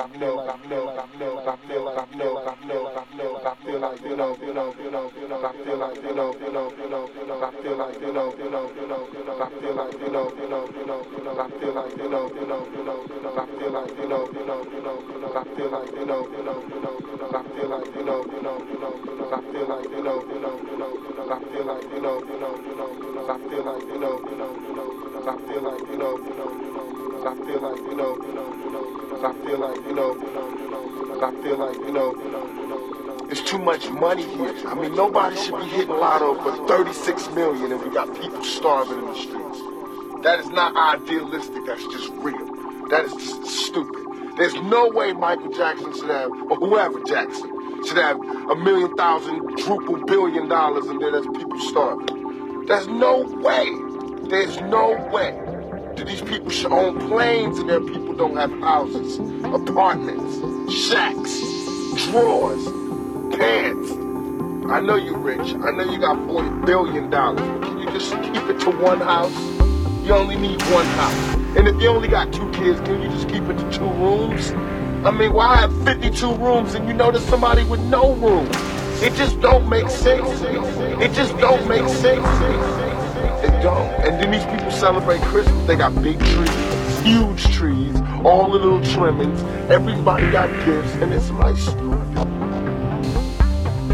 like you know, like you know, like you know, like you know, like you know, like you know, like you know, like you know, like you know, you know, you know, you know, like you know, like you know, you know, you know, you know, like you like you know, you know, you know, you know, like you like you know, you know, you know, you know, like you like you know, you know, you know, you know, like you like you know, you know, you know, you know, like you like you know, you know, you know, you know, like you like you know, you know, you know, you know, like you like you know, you know, you know, you know, like you like you know, you know, you know, you know, like you like you know, you know, you know, like you like you know, you know, you know. Nobody should be hitting lotto for 36 million and we got people starving in the streets. That is not idealistic, that's just real. That is just stupid. There's no way Michael Jackson should have, or whoever Jackson, should have a million thousand, quadruple billion dollars and then there's people starving. There's no way. There's no way that these people should own planes and their people don't have houses, apartments, shacks, drawers, pants. I know you rich. I know you got $40 billion. Can you just keep it to one house? You only need one house. And if you only got two kids, can you just keep it to two rooms? I mean, why have 52 rooms and you know there's somebody with no room? It just don't make sense. It just don't make sense. Don't. And then these people celebrate Christmas. They got big trees, huge trees, all the little trimmings. Everybody got gifts, and it's like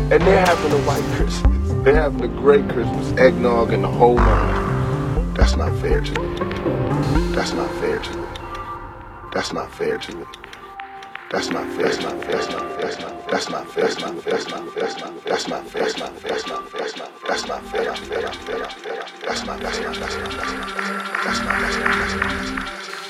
and they're having a white Christmas. They're having a great Christmas, eggnog and the whole nine. That's not fair to me. That's not fair to me. That's not fair to me. That's not fair. That's not fair. That's not fair. That's not fair. That's not fair. That's not fair. That's not fair. That's not fair. That's not fair. That's not fair. That's not fair. That's not fair. That's not fair. That's not not that's not not that's not that's not that's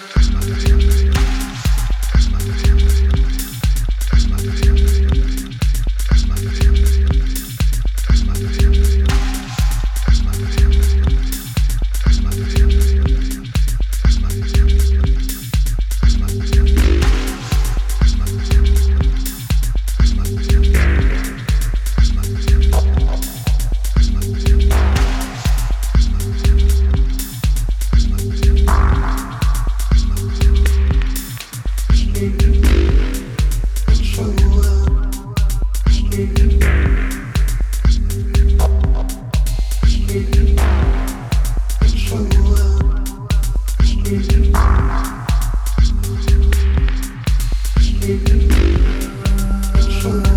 joy.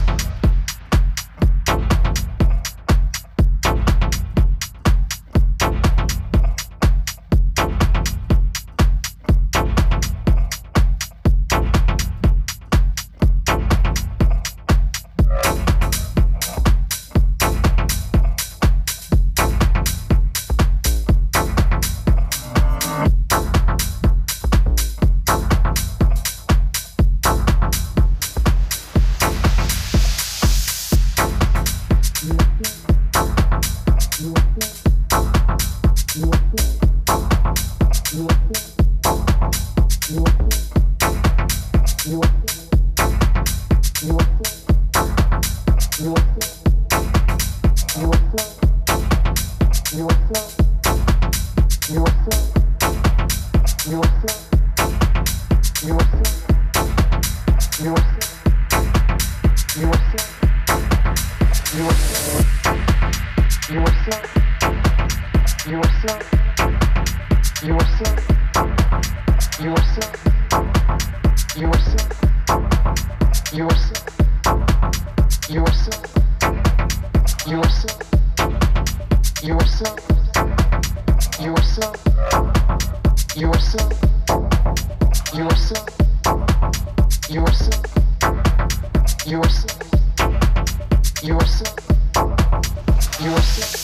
your secret.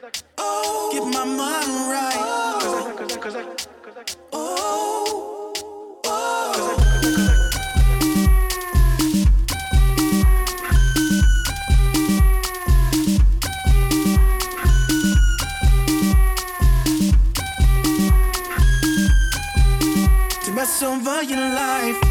To get my mind right. Mess over your life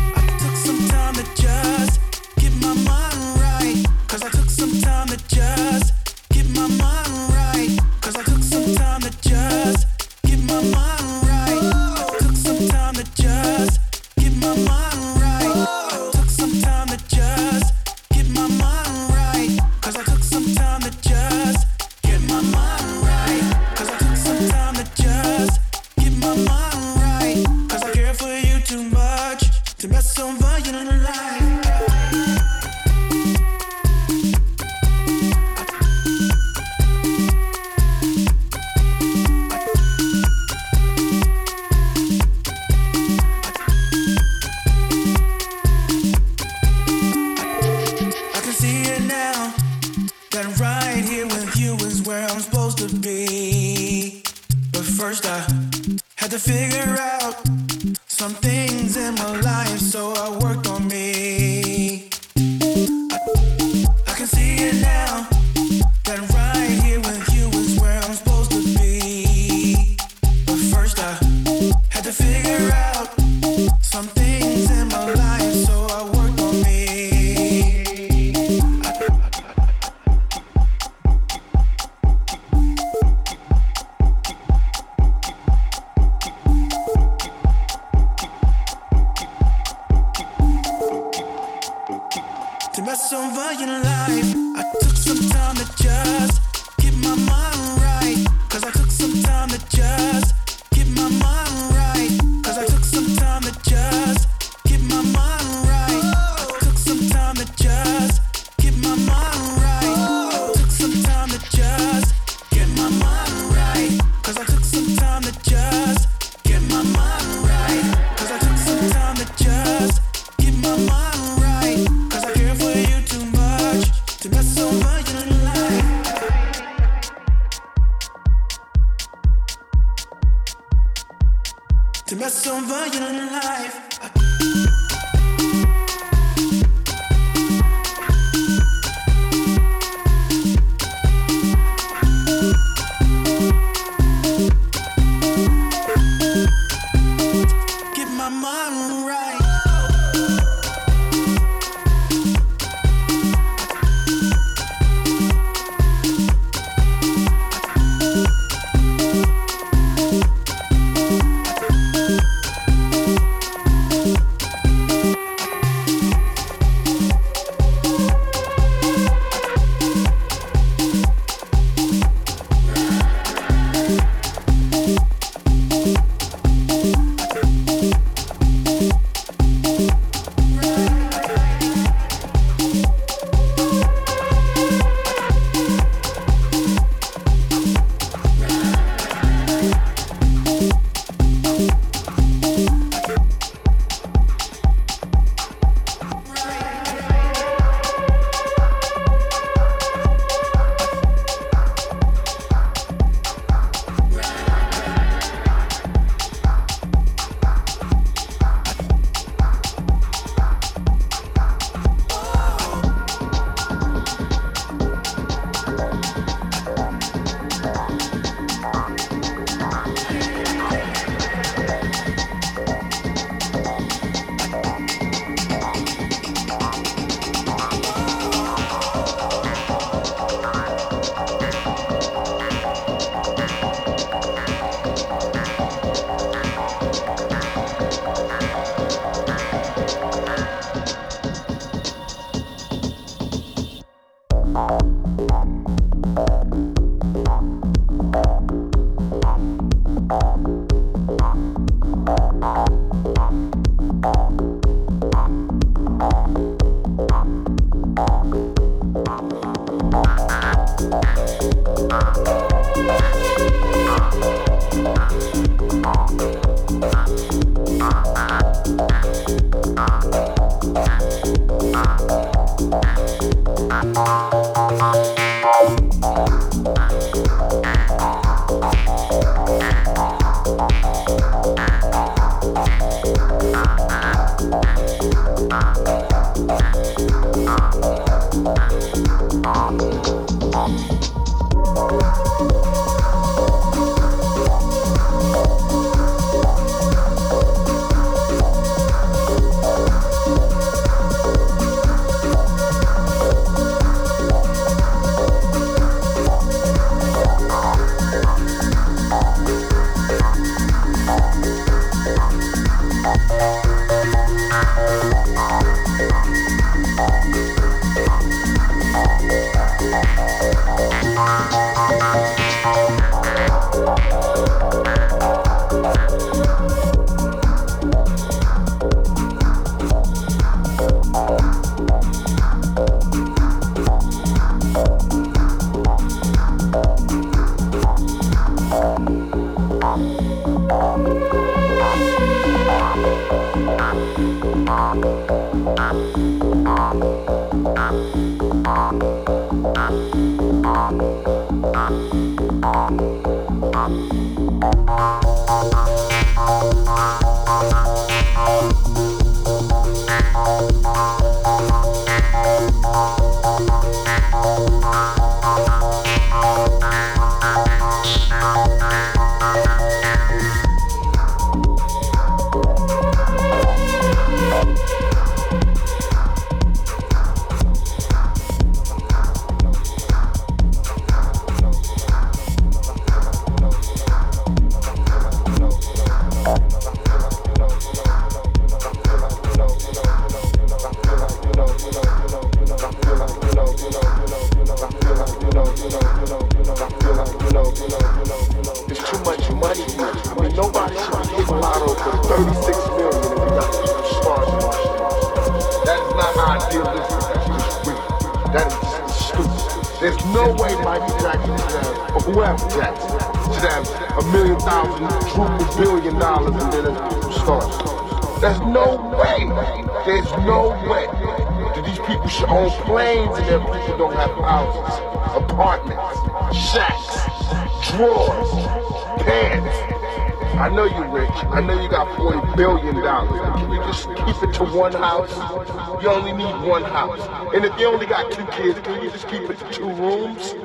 house. And if you only got two kids, can you just keep it to two rooms?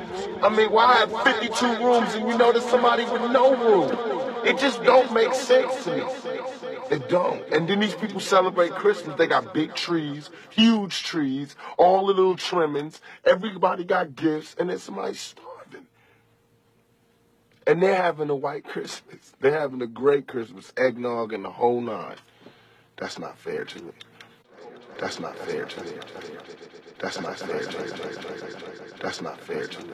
I mean, why have 52 rooms and you know there's somebody with no room? It just don't make sense to me. It don't. And then these people celebrate Christmas. They got big trees, huge trees, all the little trimmings. Everybody got gifts, and then somebody's starving. And they're having a white Christmas. They're having a great Christmas, eggnog and the whole nine. That's not fair to me. That's not fair to me. That's not fair to me. That's not fair to me. That's not fair to me.